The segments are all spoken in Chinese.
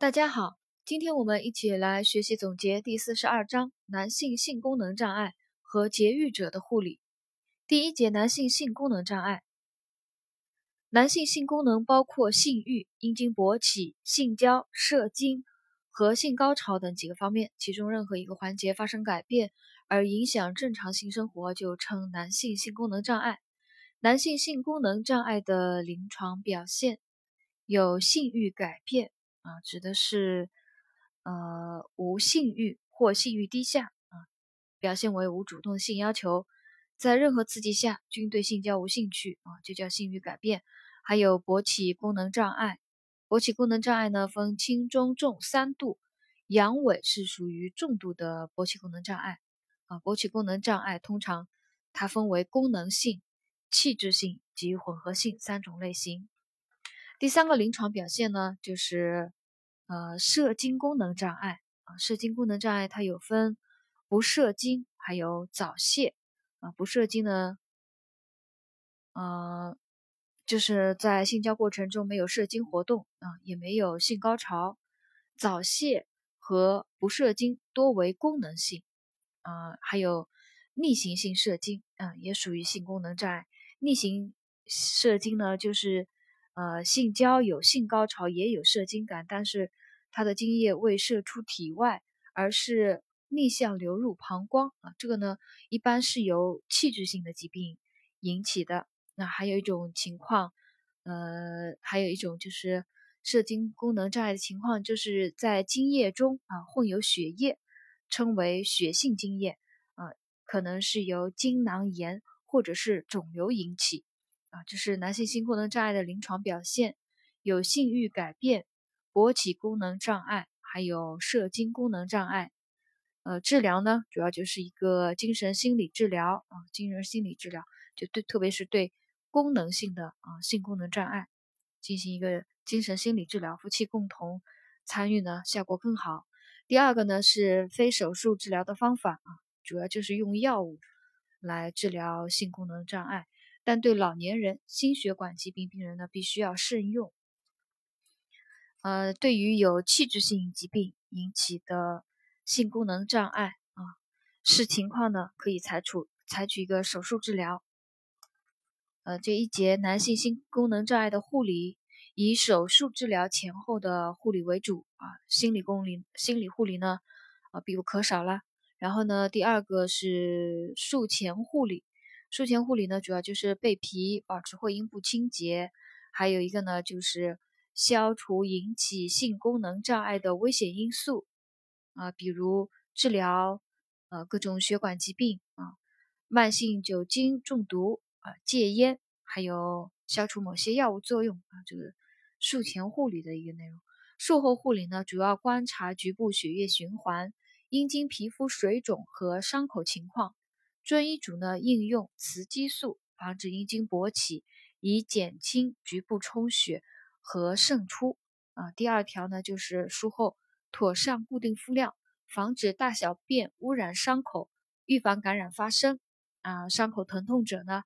大家好，今天我们一起来学习总结第四十二章男性性功能障碍和节育者的护理。第一节男性性功能障碍，男性性功能包括性欲、阴茎勃起、性交、射精和性高潮等几个方面，其中任何一个环节发生改变而影响正常性生活，就称男性性功能障碍。男性性功能障碍的临床表现有性欲改变。啊，指的是呃无性欲或性欲低下啊，表现为无主动性要求，在任何刺激下均对性交无兴趣啊，就叫性欲改变。还有勃起功能障碍，勃起功能障碍呢分轻、中、重三度，阳痿是属于重度的勃起功能障碍啊。勃起功能障碍通常它分为功能性、器质性及混合性三种类型。第三个临床表现呢就是。呃，射精功能障碍啊，射精功能障碍它有分不射精，还有早泄啊。不射精呢，呃，就是在性交过程中没有射精活动啊，也没有性高潮。早泄和不射精多为功能性啊，还有逆行性射精啊，也属于性功能障碍。逆行射精呢，就是呃性交有性高潮，也有射精感，但是。它的精液未射出体外，而是逆向流入膀胱啊，这个呢一般是由器质性的疾病引起的。那还有一种情况，呃，还有一种就是射精功能障碍的情况，就是在精液中啊混有血液，称为血性精液啊，可能是由精囊炎或者是肿瘤引起啊，这是男性性功能障碍的临床表现，有性欲改变。勃起功能障碍，还有射精功能障碍，呃，治疗呢，主要就是一个精神心理治疗啊，精神心理治疗，就对，特别是对功能性的啊性功能障碍进行一个精神心理治疗，夫妻共同参与呢，效果更好。第二个呢是非手术治疗的方法啊，主要就是用药物来治疗性功能障碍，但对老年人、心血管疾病病人呢，必须要慎用。呃，对于有器质性疾病引起的性功能障碍啊，视情况呢，可以采取采取一个手术治疗。呃，这一节男性性功能障碍的护理，以手术治疗前后的护理为主啊，心理功理心理护理呢，啊必不可少了。然后呢，第二个是术前护理，术前护理呢，主要就是备皮，保持会阴部清洁，还有一个呢就是。消除引起性功能障碍的危险因素啊，比如治疗呃各种血管疾病啊，慢性酒精中毒啊，戒烟，还有消除某些药物作用啊，这个术前护理的一个内容。术后护理呢，主要观察局部血液循环、阴茎皮肤水肿和伤口情况。遵医嘱呢，应用雌激素，防止阴茎勃起，以减轻局部充血。和渗出啊，第二条呢就是术后妥善固定敷料，防止大小便污染伤口，预防感染发生啊。伤口疼痛者呢，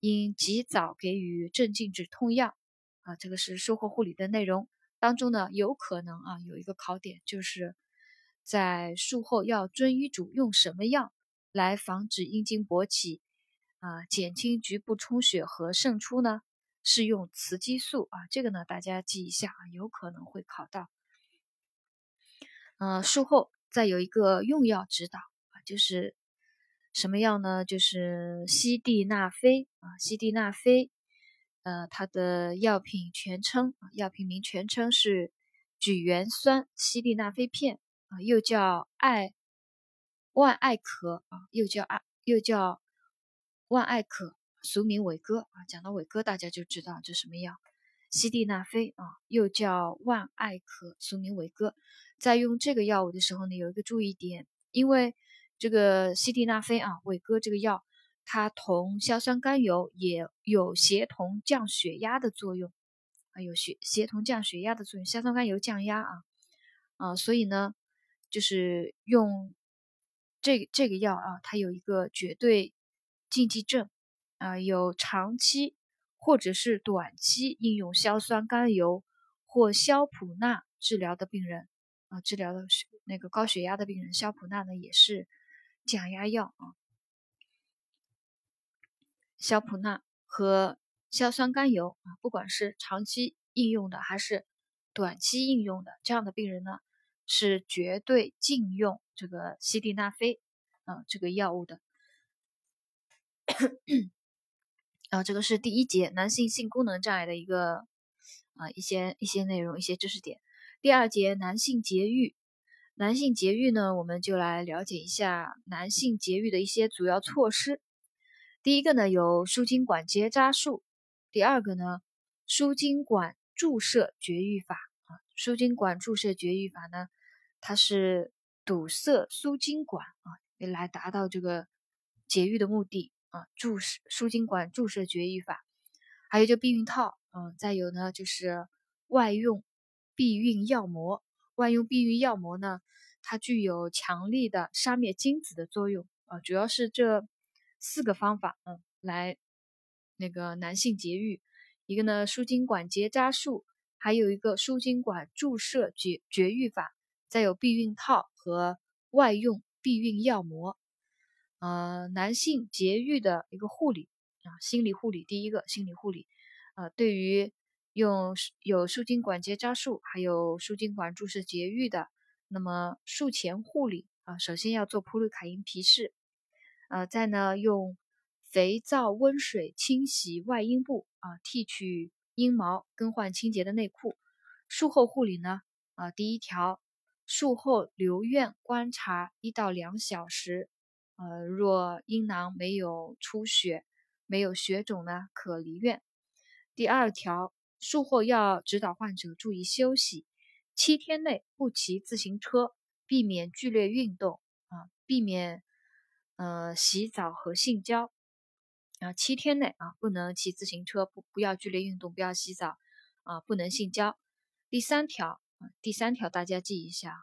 应及早给予镇静止痛药啊。这个是术后护理的内容当中呢，有可能啊有一个考点，就是在术后要遵医嘱用什么药来防止阴茎勃起啊，减轻局部充血和渗出呢？是用雌激素啊，这个呢大家记一下啊，有可能会考到。呃，术后再有一个用药指导啊，就是什么药呢？就是西地那非啊，西地那非，呃，它的药品全称啊，药品名全称是聚元酸西地那非片啊，又叫艾万艾可啊，又叫艾又叫万艾可。俗名伟哥啊，讲到伟哥，大家就知道这什么药，西地那非啊，又叫万艾可，俗名伟哥。在用这个药物的时候呢，有一个注意点，因为这个西地那非啊，伟哥这个药，它同硝酸甘油也有协同降血压的作用啊，有血协同降血压的作用，硝酸甘油降压啊啊，所以呢，就是用这这个药啊，它有一个绝对禁忌症。啊，有长期或者是短期应用硝酸甘油或硝普钠治疗的病人啊，治疗的那个高血压的病人，硝普钠呢也是降压药啊。硝普钠和硝酸甘油啊，不管是长期应用的还是短期应用的，这样的病人呢是绝对禁用这个西地那非啊这个药物的。啊，这个是第一节男性性功能障碍的一个啊一些一些内容一些知识点。第二节男性节育，男性节育呢，我们就来了解一下男性节育的一些主要措施。第一个呢，有输精管结扎术；第二个呢，输精管注射绝育法啊。输精管注射绝育法呢，它是堵塞输精管啊，来达到这个节育的目的啊。注射输精管注射绝育法，还有就避孕套，嗯，再有呢就是外用避孕药膜。外用避孕药膜呢，它具有强力的杀灭精子的作用啊，主要是这。四个方法，嗯，来那个男性节育，一个呢输精管结扎术，还有一个输精管注射绝绝育法，再有避孕套和外用避孕药膜。呃，男性节育的一个护理啊，心理护理，第一个心理护理，呃，对于用有输精管结扎术还有输精管注射节育的，那么术前护理啊，首先要做普鲁卡因皮试。呃，再呢，用肥皂温水清洗外阴部啊，剃去阴毛，更换清洁的内裤。术后护理呢，啊，第一条，术后留院观察一到两小时。呃，若阴囊没有出血，没有血肿呢，可离院。第二条，术后要指导患者注意休息，七天内不骑自行车，避免剧烈运动啊，避免。呃，洗澡和性交啊，七天内啊不能骑自行车，不不要剧烈运动，不要洗澡啊，不能性交。第三条，第三条大家记一下，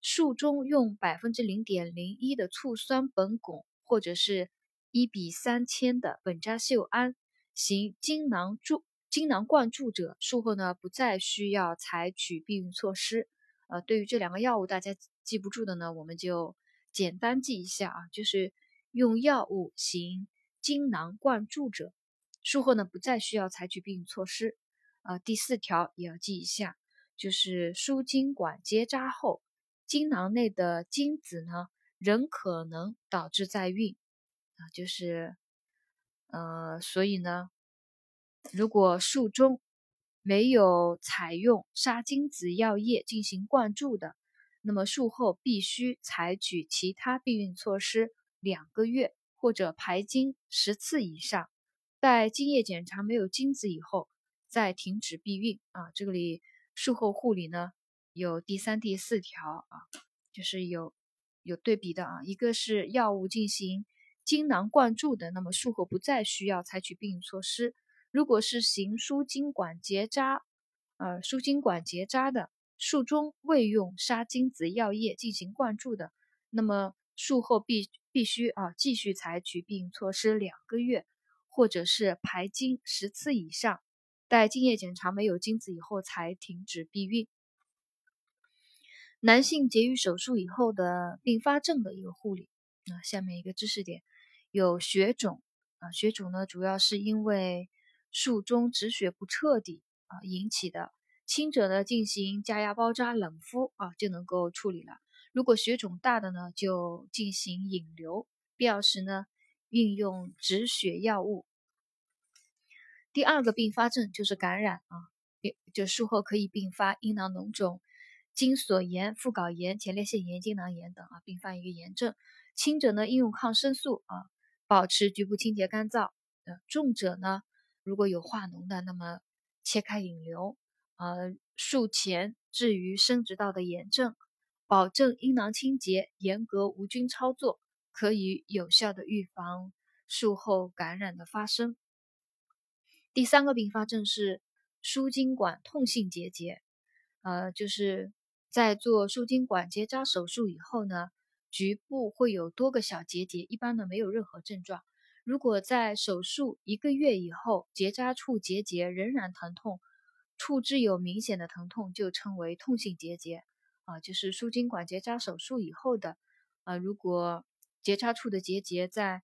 术中用百分之零点零一的醋酸苯汞或者是一比三千的苯扎溴胺行精囊注精囊灌注者，术后呢不再需要采取避孕措施。呃，对于这两个药物大家记不住的呢，我们就简单记一下啊，就是。用药物行精囊灌注者，术后呢不再需要采取避孕措施。啊，第四条也要记一下，就是输精管结扎后，精囊内的精子呢仍可能导致再孕。啊，就是，呃，所以呢，如果术中没有采用杀精子药液进行灌注的，那么术后必须采取其他避孕措施。两个月或者排精十次以上，待精液检查没有精子以后，再停止避孕啊。这里术后护理呢有第三、第四条啊，就是有有对比的啊。一个是药物进行精囊灌注的，那么术后不再需要采取避孕措施。如果是行输精管结扎，呃，输精管结扎的，术中未用杀精子药液进行灌注的，那么术后必。必须啊，继续采取避孕措施两个月，或者是排精十次以上，待精液检查没有精子以后才停止避孕。男性节育手术以后的并发症的一个护理啊，下面一个知识点有血肿啊，血肿呢主要是因为术中止血不彻底啊引起的，轻者呢进行加压包扎冷敷啊就能够处理了。如果血肿大的呢，就进行引流，必要时呢，运用止血药物。第二个并发症就是感染啊，就术后可以并发阴囊脓肿、精索炎、附睾炎、前列腺炎、精囊炎等啊，并发一个炎症。轻者呢，应用抗生素啊，保持局部清洁干燥。呃，重者呢，如果有化脓的，那么切开引流。呃，术前至于生殖道的炎症。保证阴囊清洁，严格无菌操作，可以有效的预防术后感染的发生。第三个并发症是输精管痛性结节，呃，就是在做输精管结扎手术以后呢，局部会有多个小结节，一般呢没有任何症状。如果在手术一个月以后，结扎处结节仍然疼痛，触肢有明显的疼痛，就称为痛性结节啊，就是输精管结扎手术以后的啊，如果结扎处的结节在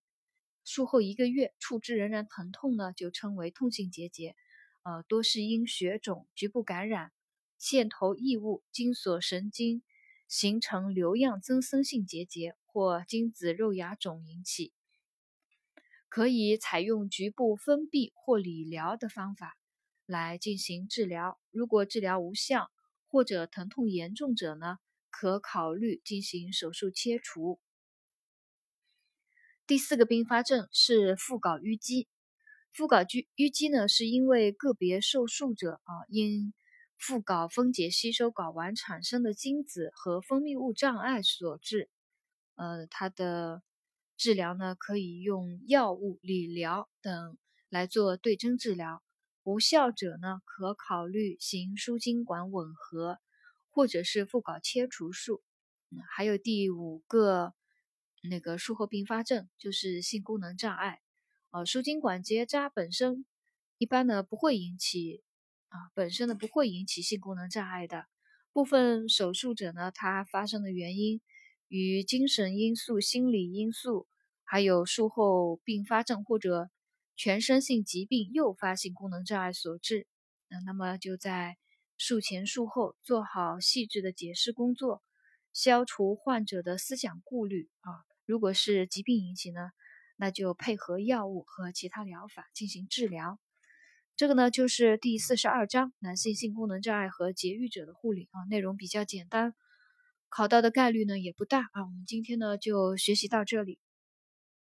术后一个月触肢仍然疼痛呢，就称为痛性结节，呃，多是因血肿、局部感染、线头异物、精索神经形成瘤样增生性结节或精子肉芽肿引起，可以采用局部封闭或理疗的方法。来进行治疗。如果治疗无效或者疼痛严重者呢，可考虑进行手术切除。第四个并发症是附睾淤积。附睾淤淤积呢，是因为个别受术者啊因附睾分解吸收睾丸产生的精子和分泌物障碍所致。呃，它的治疗呢，可以用药物、理疗等来做对症治疗。无效者呢，可考虑行输精管吻合，或者是附睾切除术。还有第五个那个术后并发症就是性功能障碍。呃，输精管结扎本身一般呢不会引起啊，本身呢不会引起性功能障碍的。部分手术者呢，它发生的原因与精神因素、心理因素，还有术后并发症或者。全身性疾病诱发性功能障碍所致，那那么就在术前术后做好细致的解释工作，消除患者的思想顾虑啊。如果是疾病引起呢，那就配合药物和其他疗法进行治疗。这个呢就是第四十二章男性性功能障碍和节育者的护理啊，内容比较简单，考到的概率呢也不大啊。我们今天呢就学习到这里。